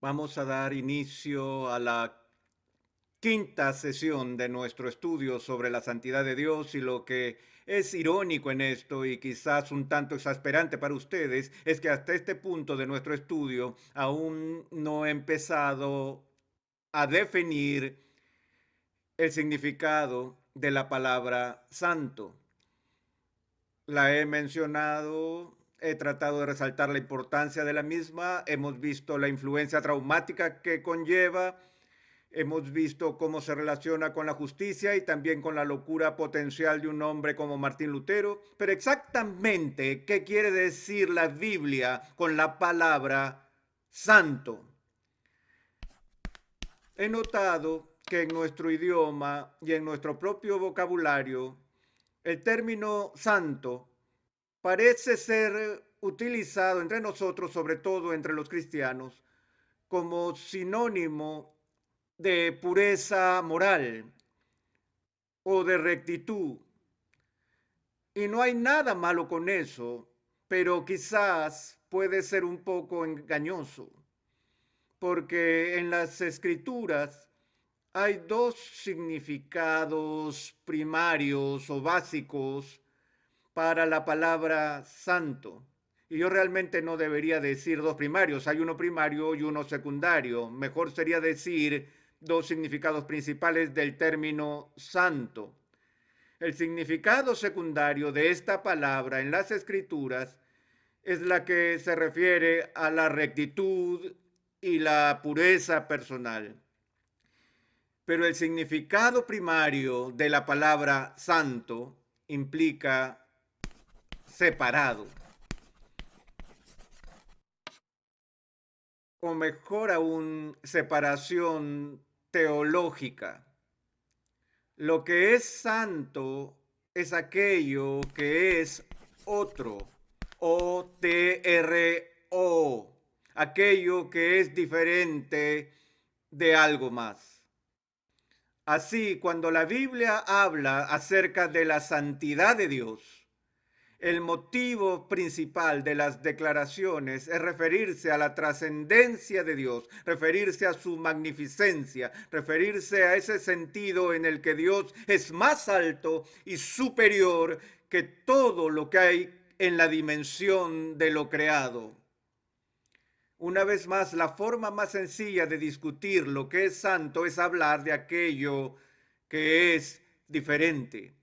Vamos a dar inicio a la quinta sesión de nuestro estudio sobre la santidad de Dios y lo que es irónico en esto y quizás un tanto exasperante para ustedes es que hasta este punto de nuestro estudio aún no he empezado a definir el significado de la palabra santo. La he mencionado He tratado de resaltar la importancia de la misma, hemos visto la influencia traumática que conlleva, hemos visto cómo se relaciona con la justicia y también con la locura potencial de un hombre como Martín Lutero, pero exactamente qué quiere decir la Biblia con la palabra santo. He notado que en nuestro idioma y en nuestro propio vocabulario, el término santo parece ser utilizado entre nosotros, sobre todo entre los cristianos, como sinónimo de pureza moral o de rectitud. Y no hay nada malo con eso, pero quizás puede ser un poco engañoso, porque en las escrituras hay dos significados primarios o básicos para la palabra santo. Y yo realmente no debería decir dos primarios, hay uno primario y uno secundario. Mejor sería decir dos significados principales del término santo. El significado secundario de esta palabra en las escrituras es la que se refiere a la rectitud y la pureza personal. Pero el significado primario de la palabra santo implica separado. O mejor aún, separación teológica. Lo que es santo es aquello que es otro. O-T-R-O. Aquello que es diferente de algo más. Así, cuando la Biblia habla acerca de la santidad de Dios, el motivo principal de las declaraciones es referirse a la trascendencia de Dios, referirse a su magnificencia, referirse a ese sentido en el que Dios es más alto y superior que todo lo que hay en la dimensión de lo creado. Una vez más, la forma más sencilla de discutir lo que es santo es hablar de aquello que es diferente.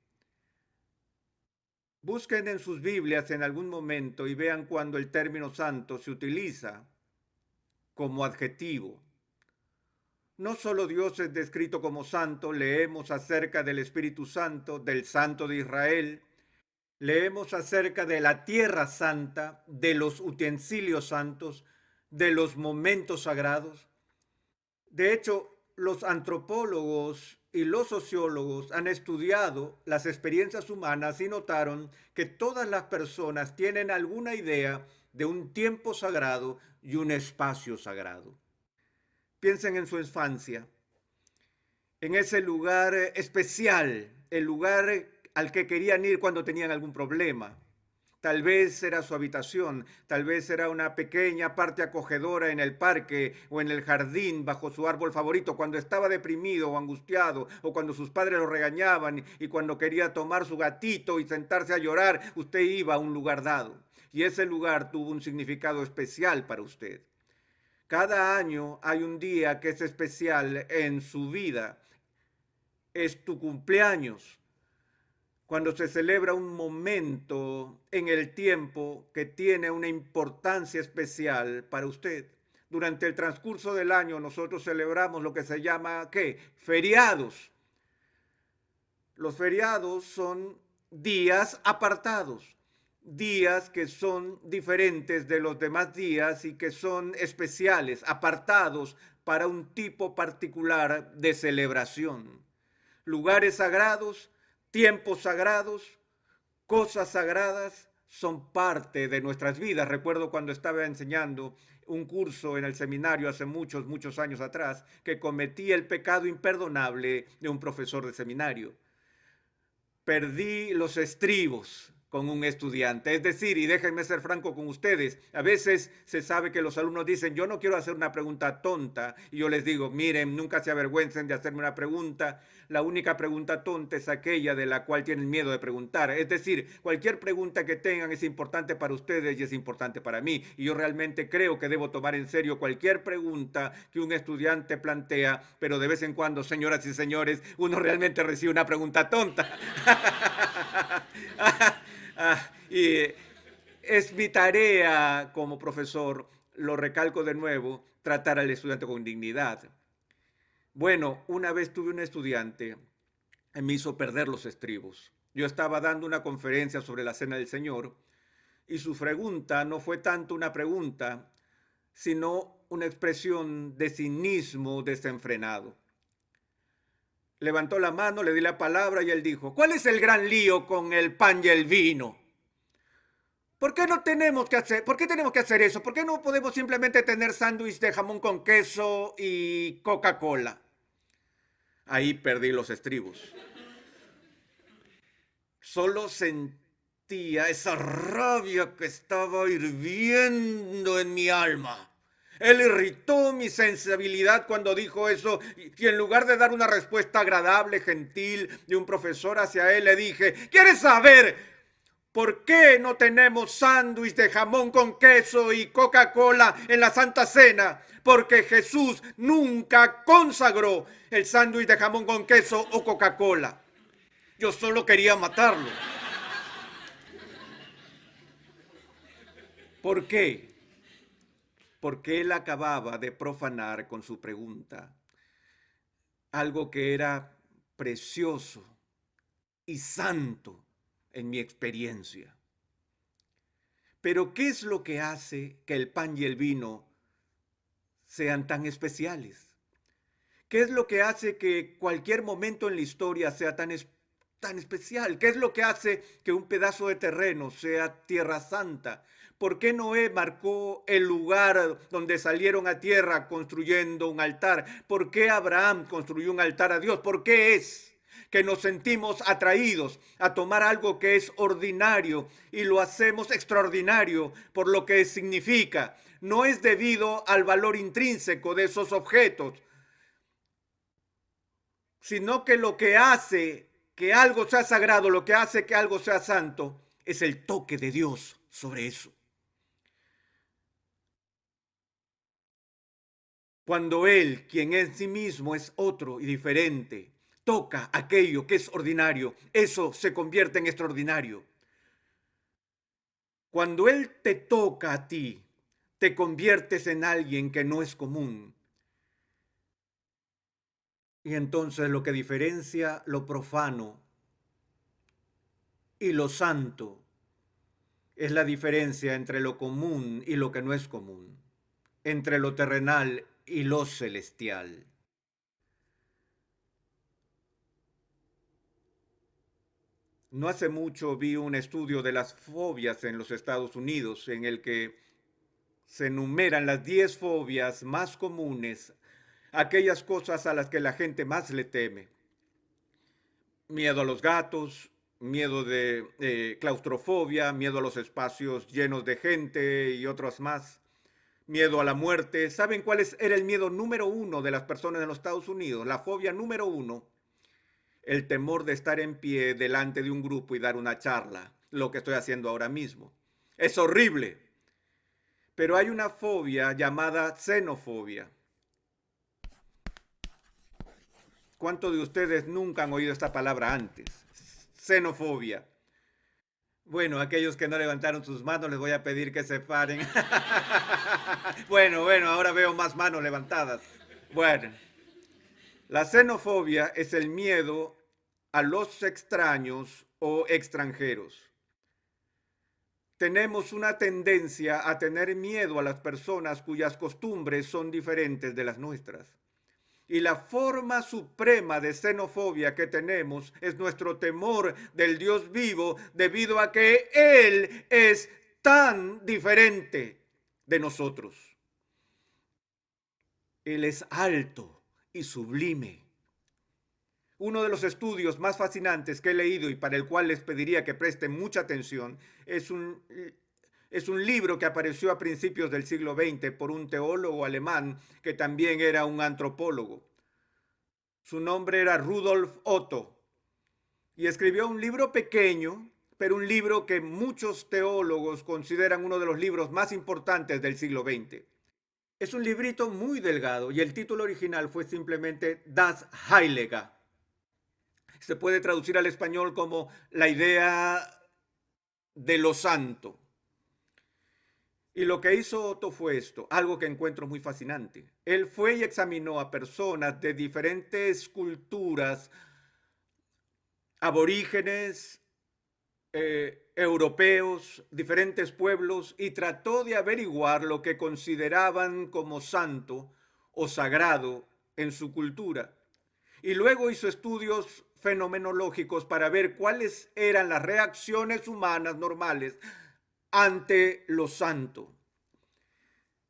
Busquen en sus Biblias en algún momento y vean cuando el término santo se utiliza como adjetivo. No solo Dios es descrito como santo, leemos acerca del Espíritu Santo, del Santo de Israel, leemos acerca de la tierra santa, de los utensilios santos, de los momentos sagrados. De hecho, los antropólogos y los sociólogos han estudiado las experiencias humanas y notaron que todas las personas tienen alguna idea de un tiempo sagrado y un espacio sagrado. Piensen en su infancia, en ese lugar especial, el lugar al que querían ir cuando tenían algún problema, Tal vez era su habitación, tal vez era una pequeña parte acogedora en el parque o en el jardín bajo su árbol favorito cuando estaba deprimido o angustiado o cuando sus padres lo regañaban y cuando quería tomar su gatito y sentarse a llorar, usted iba a un lugar dado. Y ese lugar tuvo un significado especial para usted. Cada año hay un día que es especial en su vida. Es tu cumpleaños cuando se celebra un momento en el tiempo que tiene una importancia especial para usted. Durante el transcurso del año nosotros celebramos lo que se llama ¿qué? Feriados. Los feriados son días apartados, días que son diferentes de los demás días y que son especiales, apartados para un tipo particular de celebración. Lugares sagrados tiempos sagrados, cosas sagradas son parte de nuestras vidas. Recuerdo cuando estaba enseñando un curso en el seminario hace muchos, muchos años atrás, que cometí el pecado imperdonable de un profesor de seminario. Perdí los estribos, con un estudiante. Es decir, y déjenme ser franco con ustedes, a veces se sabe que los alumnos dicen, yo no quiero hacer una pregunta tonta, y yo les digo, miren, nunca se avergüencen de hacerme una pregunta. La única pregunta tonta es aquella de la cual tienen miedo de preguntar. Es decir, cualquier pregunta que tengan es importante para ustedes y es importante para mí. Y yo realmente creo que debo tomar en serio cualquier pregunta que un estudiante plantea, pero de vez en cuando, señoras y señores, uno realmente recibe una pregunta tonta. Ah, y es mi tarea como profesor, lo recalco de nuevo, tratar al estudiante con dignidad. Bueno, una vez tuve un estudiante que me hizo perder los estribos. Yo estaba dando una conferencia sobre la Cena del Señor y su pregunta no fue tanto una pregunta, sino una expresión de cinismo desenfrenado levantó la mano, le di la palabra y él dijo, ¿cuál es el gran lío con el pan y el vino? ¿Por qué no tenemos que hacer, por qué tenemos que hacer eso? ¿Por qué no podemos simplemente tener sándwich de jamón con queso y Coca-Cola? Ahí perdí los estribos. Solo sentía esa rabia que estaba hirviendo en mi alma. Él irritó mi sensibilidad cuando dijo eso y en lugar de dar una respuesta agradable, gentil de un profesor hacia él, le dije, ¿quieres saber por qué no tenemos sándwich de jamón con queso y Coca-Cola en la Santa Cena? Porque Jesús nunca consagró el sándwich de jamón con queso o Coca-Cola. Yo solo quería matarlo. ¿Por qué? Porque él acababa de profanar con su pregunta algo que era precioso y santo en mi experiencia. Pero ¿qué es lo que hace que el pan y el vino sean tan especiales? ¿Qué es lo que hace que cualquier momento en la historia sea tan, tan especial? ¿Qué es lo que hace que un pedazo de terreno sea tierra santa? ¿Por qué Noé marcó el lugar donde salieron a tierra construyendo un altar? ¿Por qué Abraham construyó un altar a Dios? ¿Por qué es? que nos sentimos atraídos a tomar algo que es ordinario y lo hacemos extraordinario por lo que significa. No es debido al valor intrínseco de esos objetos, sino que lo que hace que algo sea sagrado, lo que hace que algo sea santo, es el toque de Dios sobre eso. Cuando Él, quien en sí mismo es otro y diferente, toca aquello que es ordinario, eso se convierte en extraordinario. Cuando Él te toca a ti, te conviertes en alguien que no es común. Y entonces lo que diferencia lo profano y lo santo es la diferencia entre lo común y lo que no es común, entre lo terrenal y lo celestial. No hace mucho vi un estudio de las fobias en los Estados Unidos en el que se enumeran las 10 fobias más comunes, aquellas cosas a las que la gente más le teme. Miedo a los gatos, miedo de eh, claustrofobia, miedo a los espacios llenos de gente y otras más miedo a la muerte. ¿Saben cuál era el miedo número uno de las personas en los Estados Unidos? La fobia número uno. El temor de estar en pie delante de un grupo y dar una charla, lo que estoy haciendo ahora mismo. Es horrible. Pero hay una fobia llamada xenofobia. ¿Cuántos de ustedes nunca han oído esta palabra antes? Xenofobia. Bueno, aquellos que no levantaron sus manos les voy a pedir que se paren. bueno, bueno, ahora veo más manos levantadas. Bueno, la xenofobia es el miedo a los extraños o extranjeros. Tenemos una tendencia a tener miedo a las personas cuyas costumbres son diferentes de las nuestras. Y la forma suprema de xenofobia que tenemos es nuestro temor del Dios vivo debido a que Él es tan diferente de nosotros. Él es alto y sublime. Uno de los estudios más fascinantes que he leído y para el cual les pediría que presten mucha atención es un, es un libro que apareció a principios del siglo XX por un teólogo alemán que también era un antropólogo. Su nombre era Rudolf Otto y escribió un libro pequeño, pero un libro que muchos teólogos consideran uno de los libros más importantes del siglo XX. Es un librito muy delgado y el título original fue simplemente Das Heilige, se puede traducir al español como la idea de lo santo. Y lo que hizo Otto fue esto, algo que encuentro muy fascinante. Él fue y examinó a personas de diferentes culturas, aborígenes, eh, europeos, diferentes pueblos, y trató de averiguar lo que consideraban como santo o sagrado en su cultura. Y luego hizo estudios fenomenológicos para ver cuáles eran las reacciones humanas normales ante lo santo.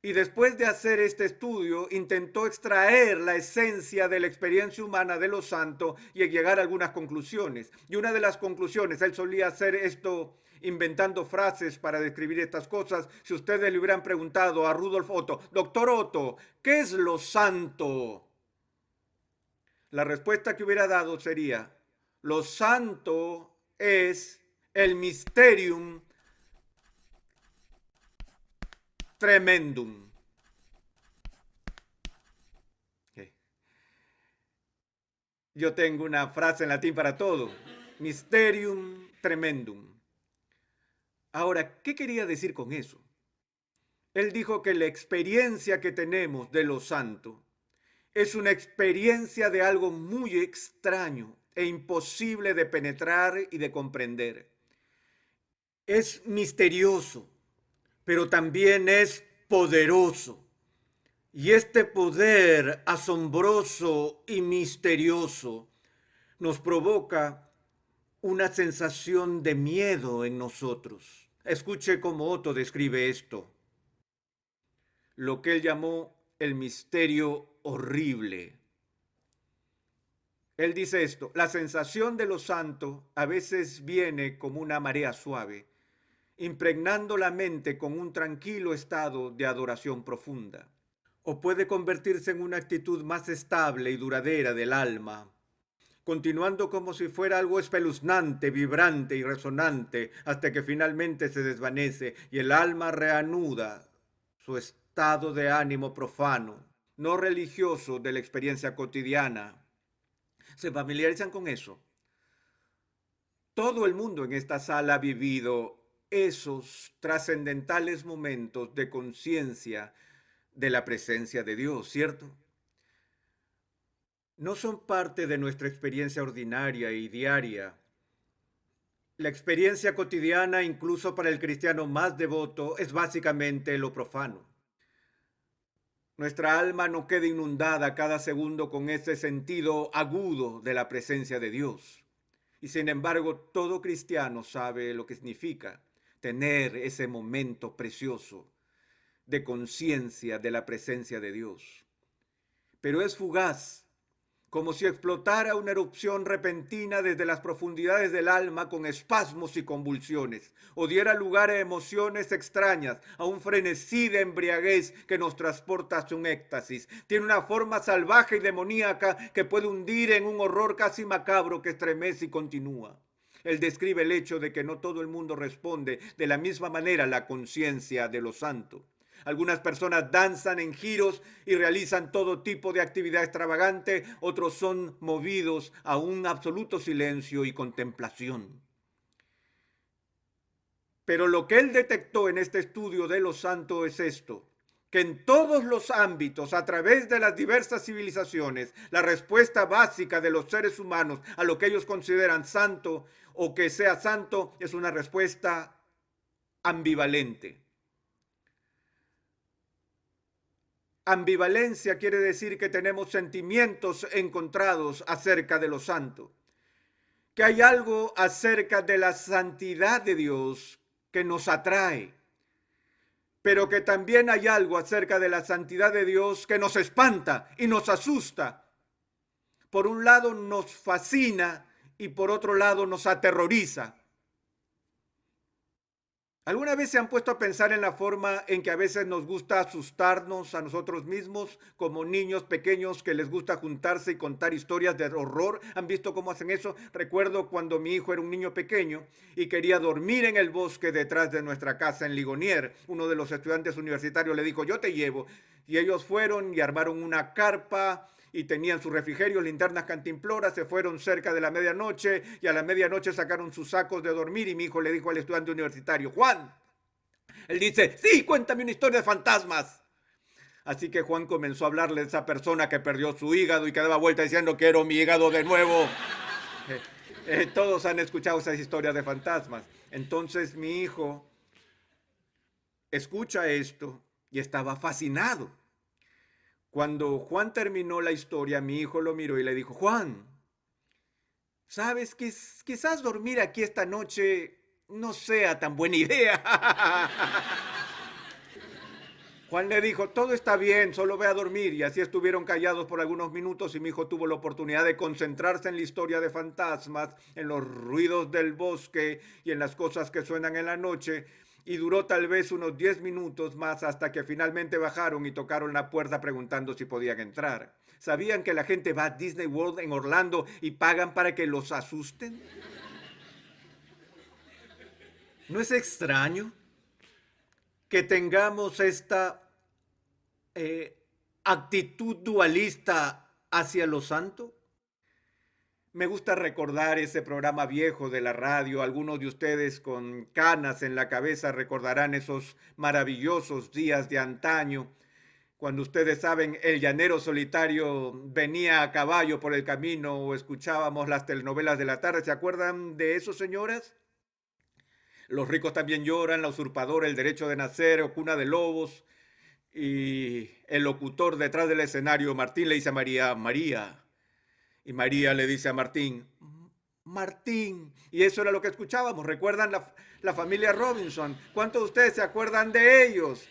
Y después de hacer este estudio, intentó extraer la esencia de la experiencia humana de lo santo y llegar a algunas conclusiones. Y una de las conclusiones, él solía hacer esto inventando frases para describir estas cosas. Si ustedes le hubieran preguntado a Rudolf Otto, doctor Otto, ¿qué es lo santo? La respuesta que hubiera dado sería, lo santo es el mysterium tremendum. Yo tengo una frase en latín para todo. Mysterium tremendum. Ahora, ¿qué quería decir con eso? Él dijo que la experiencia que tenemos de lo santo es una experiencia de algo muy extraño e imposible de penetrar y de comprender. Es misterioso, pero también es poderoso. Y este poder asombroso y misterioso nos provoca una sensación de miedo en nosotros. Escuche cómo Otto describe esto. Lo que él llamó el misterio horrible. Él dice esto, la sensación de lo santo a veces viene como una marea suave, impregnando la mente con un tranquilo estado de adoración profunda, o puede convertirse en una actitud más estable y duradera del alma, continuando como si fuera algo espeluznante, vibrante y resonante, hasta que finalmente se desvanece y el alma reanuda su estado de ánimo profano no religioso de la experiencia cotidiana. ¿Se familiarizan con eso? Todo el mundo en esta sala ha vivido esos trascendentales momentos de conciencia de la presencia de Dios, ¿cierto? No son parte de nuestra experiencia ordinaria y diaria. La experiencia cotidiana, incluso para el cristiano más devoto, es básicamente lo profano. Nuestra alma no queda inundada cada segundo con ese sentido agudo de la presencia de Dios. Y sin embargo, todo cristiano sabe lo que significa tener ese momento precioso de conciencia de la presencia de Dios. Pero es fugaz como si explotara una erupción repentina desde las profundidades del alma con espasmos y convulsiones, o diera lugar a emociones extrañas, a un frenesí de embriaguez que nos transporta hacia un éxtasis. Tiene una forma salvaje y demoníaca que puede hundir en un horror casi macabro que estremece y continúa. Él describe el hecho de que no todo el mundo responde de la misma manera a la conciencia de lo santo. Algunas personas danzan en giros y realizan todo tipo de actividad extravagante, otros son movidos a un absoluto silencio y contemplación. Pero lo que él detectó en este estudio de los santos es esto, que en todos los ámbitos, a través de las diversas civilizaciones, la respuesta básica de los seres humanos a lo que ellos consideran santo o que sea santo es una respuesta ambivalente. Ambivalencia quiere decir que tenemos sentimientos encontrados acerca de lo santo, que hay algo acerca de la santidad de Dios que nos atrae, pero que también hay algo acerca de la santidad de Dios que nos espanta y nos asusta, por un lado nos fascina y por otro lado nos aterroriza. ¿Alguna vez se han puesto a pensar en la forma en que a veces nos gusta asustarnos a nosotros mismos como niños pequeños que les gusta juntarse y contar historias de horror? ¿Han visto cómo hacen eso? Recuerdo cuando mi hijo era un niño pequeño y quería dormir en el bosque detrás de nuestra casa en Ligonier. Uno de los estudiantes universitarios le dijo, yo te llevo. Y ellos fueron y armaron una carpa y tenían su refrigerio, linternas cantimploras, se fueron cerca de la medianoche y a la medianoche sacaron sus sacos de dormir y mi hijo le dijo al estudiante universitario, Juan, él dice, sí, cuéntame una historia de fantasmas. Así que Juan comenzó a hablarle de esa persona que perdió su hígado y que daba vuelta diciendo, quiero mi hígado de nuevo. Eh, todos han escuchado esas historias de fantasmas. Entonces mi hijo escucha esto y estaba fascinado. Cuando Juan terminó la historia, mi hijo lo miró y le dijo, Juan, sabes que quizás dormir aquí esta noche no sea tan buena idea. Juan le dijo, todo está bien, solo ve a dormir. Y así estuvieron callados por algunos minutos y mi hijo tuvo la oportunidad de concentrarse en la historia de fantasmas, en los ruidos del bosque y en las cosas que suenan en la noche y duró tal vez unos 10 minutos más hasta que finalmente bajaron y tocaron la puerta preguntando si podían entrar. ¿Sabían que la gente va a Disney World en Orlando y pagan para que los asusten? ¿No es extraño que tengamos esta eh, actitud dualista hacia lo santo? Me gusta recordar ese programa viejo de la radio. Algunos de ustedes con canas en la cabeza recordarán esos maravillosos días de antaño, cuando ustedes saben, el llanero solitario venía a caballo por el camino o escuchábamos las telenovelas de la tarde. ¿Se acuerdan de eso, señoras? Los ricos también lloran, la usurpadora, el derecho de nacer o cuna de lobos. Y el locutor detrás del escenario, Martín le dice María, María, y María le dice a Martín, Martín. Y eso era lo que escuchábamos. ¿Recuerdan la, familia Robinson? ¿Cuántos de ustedes se acuerdan de ellos?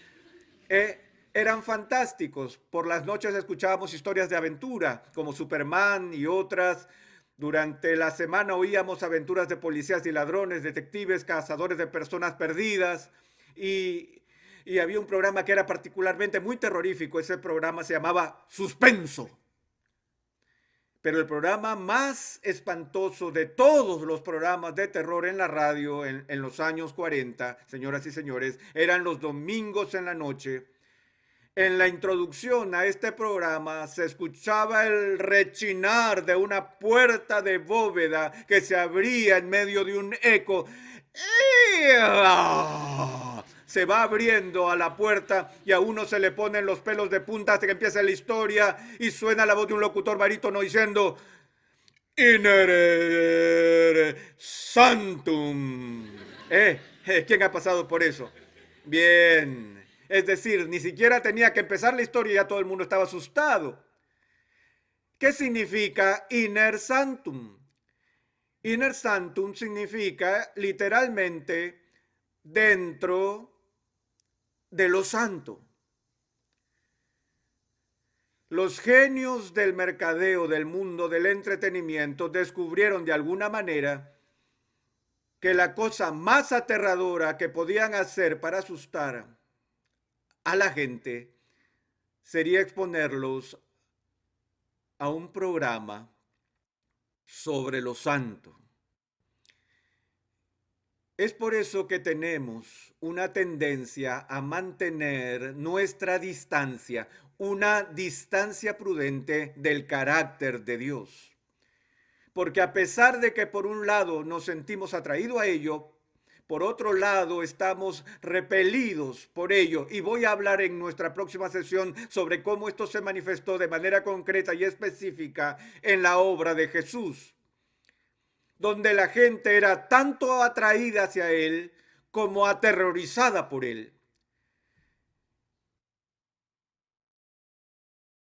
Eh, eran fantásticos. Por las noches escuchábamos historias de aventura, como Superman y otras. Durante la semana oíamos aventuras de policías y ladrones, detectives, cazadores de personas perdidas. Y, y había un programa que era particularmente muy terrorífico. Ese programa se llamaba Suspenso. Pero el programa más espantoso de todos los programas de terror en la radio en, los años 40, señoras y señores, eran los domingos en la noche. En la introducción a este programa se escuchaba el rechinar de una puerta de bóveda que se abría en medio de un eco se va abriendo a la puerta y a uno se le ponen los pelos de punta hasta que empieza la historia y suena la voz de un locutor barítono diciendo Inere Santum. ¿Eh? ¿Eh? ¿Quién ha pasado por eso? Bien. Es decir, ni siquiera tenía que empezar la historia y ya todo el mundo estaba asustado. ¿Qué significa Inner Santum? Inner Santum significa literalmente dentro de lo santo. Los genios del mercadeo, del mundo del entretenimiento, descubrieron de alguna manera que la cosa más aterradora que podían hacer para asustar a la gente sería exponerlos a un programa sobre lo santo. Es por eso que tenemos una tendencia a mantener nuestra distancia, una distancia prudente del carácter de Dios. Porque a pesar de que por un lado nos sentimos atraídos a ello, por otro lado estamos repelidos por ello. Y voy a hablar en nuestra próxima sesión sobre cómo esto se manifestó de manera concreta y específica en la obra de Jesús donde la gente era tanto atraída hacia él como aterrorizada por él.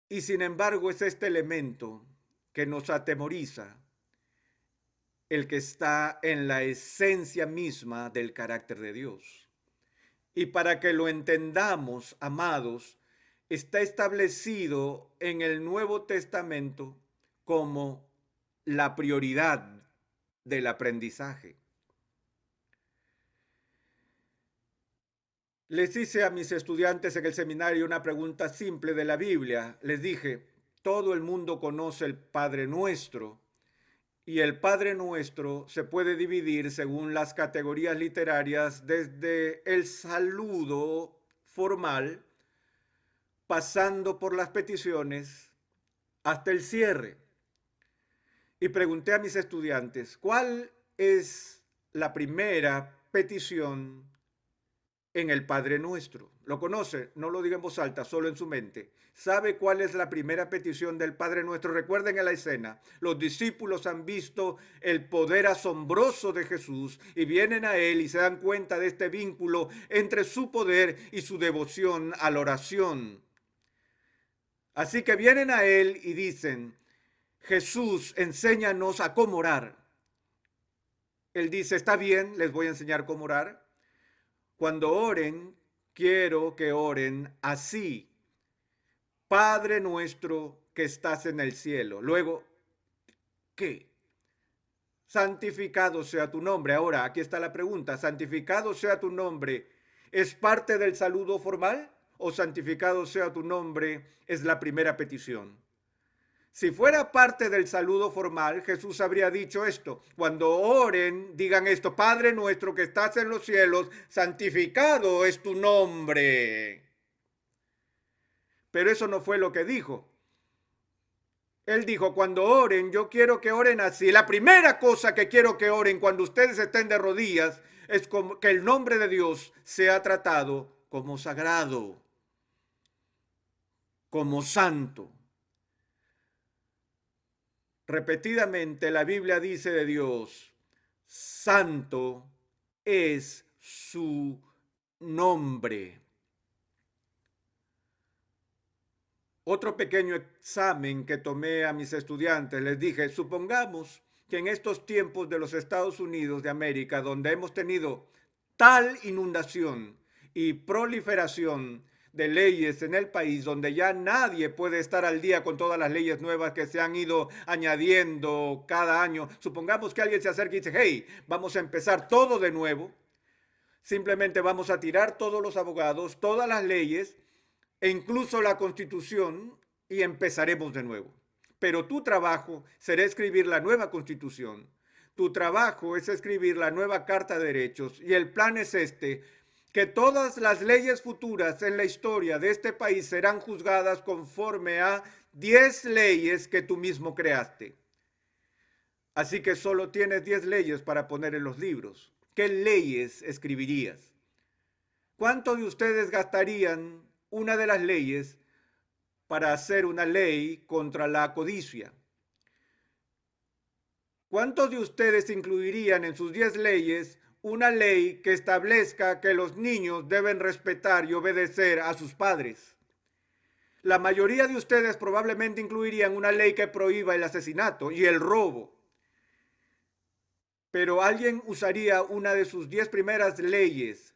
Y sin embargo es este elemento que nos atemoriza, el que está en la esencia misma del carácter de Dios. Y para que lo entendamos, amados, está establecido en el Nuevo Testamento como la prioridad del aprendizaje. Les hice a mis estudiantes en el seminario una pregunta simple de la Biblia. Les dije, todo el mundo conoce el Padre Nuestro y el Padre Nuestro se puede dividir según las categorías literarias desde el saludo formal, pasando por las peticiones hasta el cierre. Y pregunté a mis estudiantes, ¿cuál es la primera petición en el Padre Nuestro. Lo conoce, no lo diga en voz alta, solo en su mente. ¿Sabe cuál es la primera petición del Padre Nuestro? Recuerden en la escena, los discípulos han visto el poder asombroso de Jesús y vienen a Él y se dan cuenta de este vínculo entre su poder y su devoción a la oración. Así que vienen a Él y dicen, Jesús, enséñanos a cómo orar. Él dice, está bien, les voy a enseñar cómo orar. Cuando oren, quiero que oren así. Padre nuestro que estás en el cielo. Luego, ¿qué? Santificado sea tu nombre. Ahora, aquí está la pregunta. ¿Santificado sea tu nombre? ¿Es parte del saludo formal? ¿O santificado sea tu nombre? Es la primera petición. Si fuera parte del saludo formal, Jesús habría dicho esto. Cuando oren, digan esto, Padre nuestro que estás en los cielos, santificado es tu nombre. Pero eso no fue lo que dijo. Él dijo, cuando oren, yo quiero que oren así. La primera cosa que quiero que oren cuando ustedes estén de rodillas es que el nombre de Dios sea tratado como sagrado, como santo. Repetidamente la Biblia dice de Dios, santo es su nombre. Otro pequeño examen que tomé a mis estudiantes, les dije, supongamos que en estos tiempos de los Estados Unidos de América, donde hemos tenido tal inundación y proliferación de leyes en el país donde ya nadie puede estar al día con todas las leyes nuevas que se han ido añadiendo cada año. Supongamos que alguien se acerca y dice, hey, vamos a empezar todo de nuevo. Simplemente vamos a tirar todos los abogados, todas las leyes e incluso la constitución y empezaremos de nuevo. Pero tu trabajo será escribir la nueva constitución. Tu trabajo es escribir la nueva Carta de Derechos y el plan es este, que todas las leyes futuras en la historia de este país serán juzgadas conforme a 10 leyes que tú mismo creaste. Así que solo tienes 10 leyes para poner en los libros. ¿Qué leyes escribirías? ¿Cuánto de ustedes gastarían una de las leyes para hacer una ley contra la codicia? ¿Cuántos de ustedes incluirían en sus 10 leyes una ley que establezca que los niños deben respetar y obedecer a sus padres. La mayoría de ustedes probablemente incluirían una ley que prohíba el asesinato y el robo. Pero alguien usaría una de sus diez primeras leyes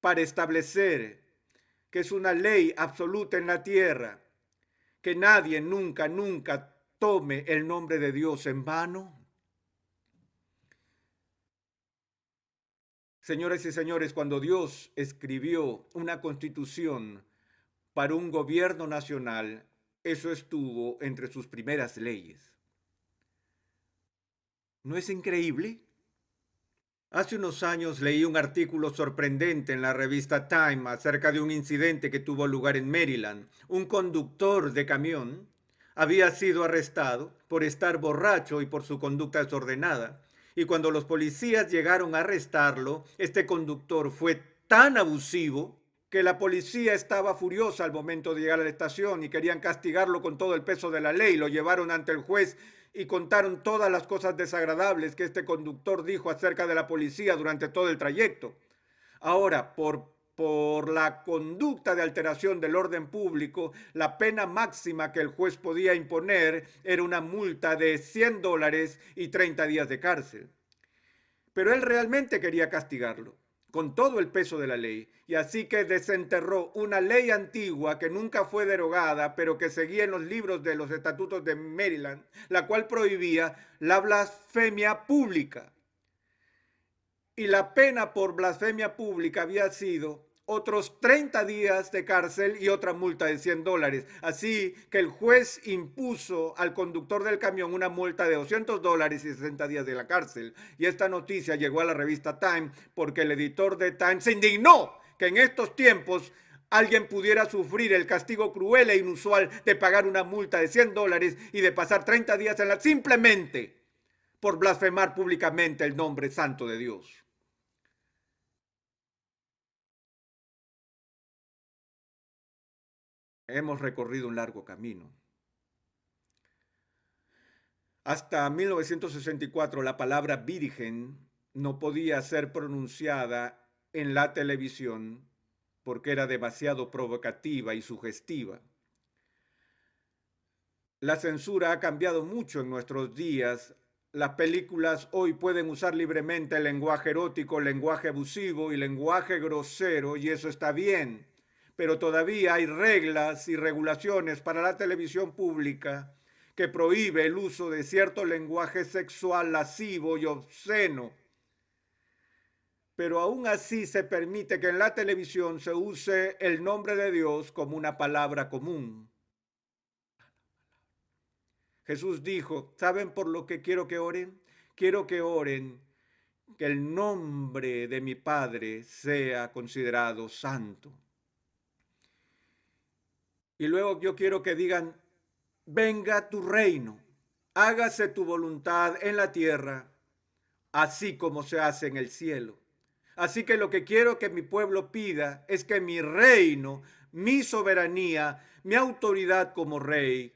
para establecer que es una ley absoluta en la tierra, que nadie nunca, nunca tome el nombre de Dios en vano. Señores y señores, cuando Dios escribió una constitución para un gobierno nacional, eso estuvo entre sus primeras leyes. ¿No es increíble? Hace unos años leí un artículo sorprendente en la revista Time acerca de un incidente que tuvo lugar en Maryland. Un conductor de camión había sido arrestado por estar borracho y por su conducta desordenada y cuando los policías llegaron a arrestarlo, este conductor fue tan abusivo que la policía estaba furiosa al momento de llegar a la estación y querían castigarlo con todo el peso de la ley. Lo llevaron ante el juez y contaron todas las cosas desagradables que este conductor dijo acerca de la policía durante todo el trayecto. Ahora, por, por la conducta de alteración del orden público, la pena máxima que el juez podía imponer era una multa de 100 dólares y 30 días de cárcel. Pero él realmente quería castigarlo. con todo el peso de la ley. Y así que desenterró una ley antigua que nunca fue derogada, pero que seguía en los libros de los estatutos de Maryland, la cual prohibía la blasfemia pública. Y la pena por blasfemia pública había sido otros 30 días de cárcel y otra multa de 100 dólares. Así que el juez impuso al conductor del camión una multa de 200 dólares y 60 días de la cárcel. Y esta noticia llegó a la revista Time porque el editor de Time se indignó que en estos tiempos alguien pudiera sufrir el castigo cruel e inusual de pagar una multa de 100 dólares y de pasar 30 días en la simplemente por blasfemar públicamente el nombre santo de Dios. Hemos recorrido un largo camino. Hasta 1964 la palabra virgen no podía ser pronunciada en la televisión porque era demasiado provocativa y sugestiva. La censura ha cambiado mucho en nuestros días. Las películas hoy pueden usar libremente el lenguaje erótico, lenguaje abusivo y lenguaje grosero y eso está bien pero todavía hay reglas y regulaciones para la televisión pública que prohíbe el uso de cierto lenguaje sexual lascivo y obsceno. Pero aún así se permite que en la televisión se use el nombre de Dios como una palabra común. Jesús dijo, ¿saben por lo que quiero que oren? Quiero que oren que el nombre de mi Padre sea considerado santo. Y luego yo quiero que digan, venga tu reino, hágase tu voluntad en la tierra, así como se hace en el cielo. Así que lo que quiero que mi pueblo pida es que mi reino, mi soberanía, mi autoridad como rey,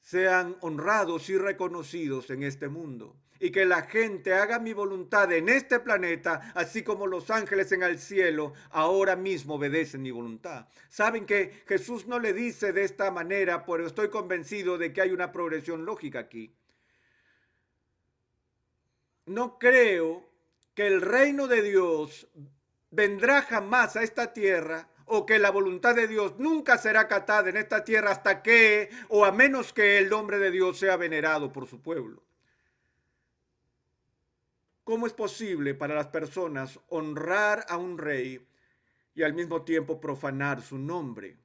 sean honrados y reconocidos en este mundo y que la gente haga mi voluntad en este planeta, así como los ángeles en el cielo ahora mismo obedecen mi voluntad. Saben que Jesús no le dice de esta manera, pero estoy convencido de que hay una progresión lógica aquí. No creo que el reino de Dios vendrá jamás a esta tierra o que la voluntad de Dios nunca será acatada en esta tierra hasta que o a menos que el nombre de Dios sea venerado por su pueblo. ¿Cómo es posible para las personas honrar a un rey y al mismo tiempo profanar su nombre?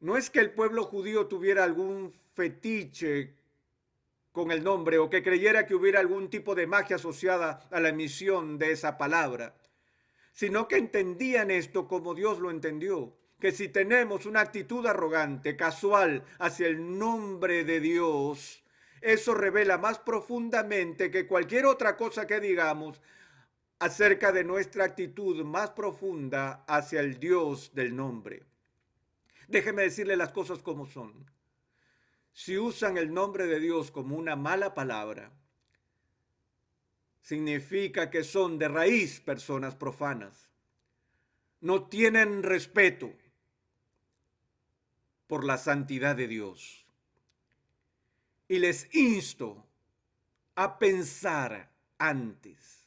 No es que el pueblo judío tuviera algún fetiche con el nombre o que creyera que hubiera algún tipo de magia asociada a la emisión de esa palabra, sino que entendían esto como Dios lo entendió, que si tenemos una actitud arrogante, casual hacia el nombre de Dios, eso revela más profundamente que cualquier otra cosa que digamos acerca de nuestra actitud más profunda hacia el Dios del nombre. Déjeme decirle las cosas como son. Si usan el nombre de Dios como una mala palabra, significa que son de raíz personas profanas. No tienen respeto por la santidad de Dios y les insto a pensar antes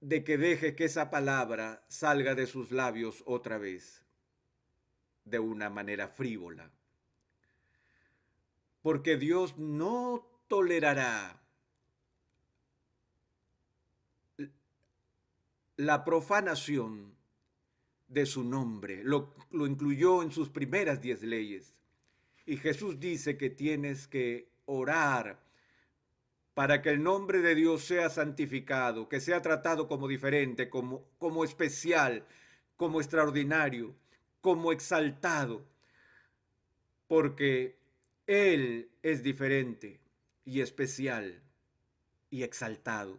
de que deje que esa palabra salga de sus labios otra vez de una manera frívola. Porque Dios no tolerará la profanación de su nombre. Lo, lo incluyó en sus primeras diez leyes. Y Jesús dice que tienes que orar para que el nombre de Dios sea santificado, que sea tratado como diferente, como, como especial, como extraordinario, como exaltado, porque Él es diferente y especial y exaltado.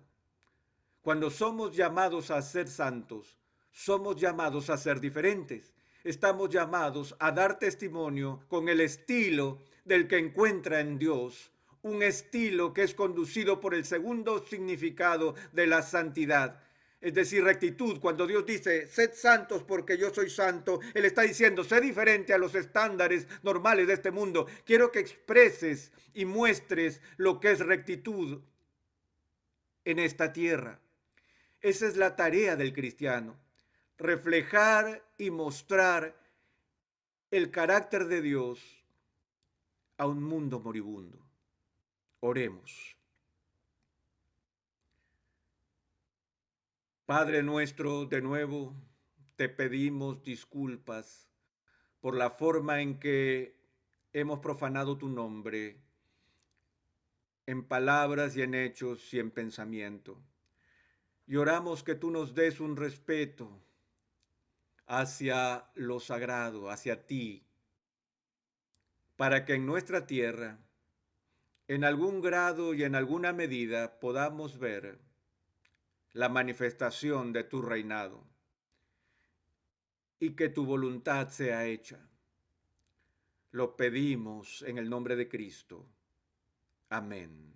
Cuando somos llamados a ser santos, somos llamados a ser diferentes estamos llamados a dar testimonio con el estilo del que encuentra en Dios, un estilo que es conducido por el segundo significado de la santidad, es decir, rectitud. Cuando Dios dice, sed santos porque yo soy santo, Él está diciendo, sé diferente a los estándares normales de este mundo. Quiero que expreses y muestres lo que es rectitud. en esta tierra. Esa es la tarea del cristiano, reflejar y mostrar el carácter de Dios a un mundo moribundo. Oremos. Padre nuestro, de nuevo te pedimos disculpas por la forma en que hemos profanado tu nombre en palabras y en hechos y en pensamiento. Y oramos que tú nos des un respeto hacia lo sagrado, hacia ti, para que en nuestra tierra, en algún grado y en alguna medida, podamos ver la manifestación de tu reinado y que tu voluntad sea hecha. Lo pedimos en el nombre de Cristo. Amén.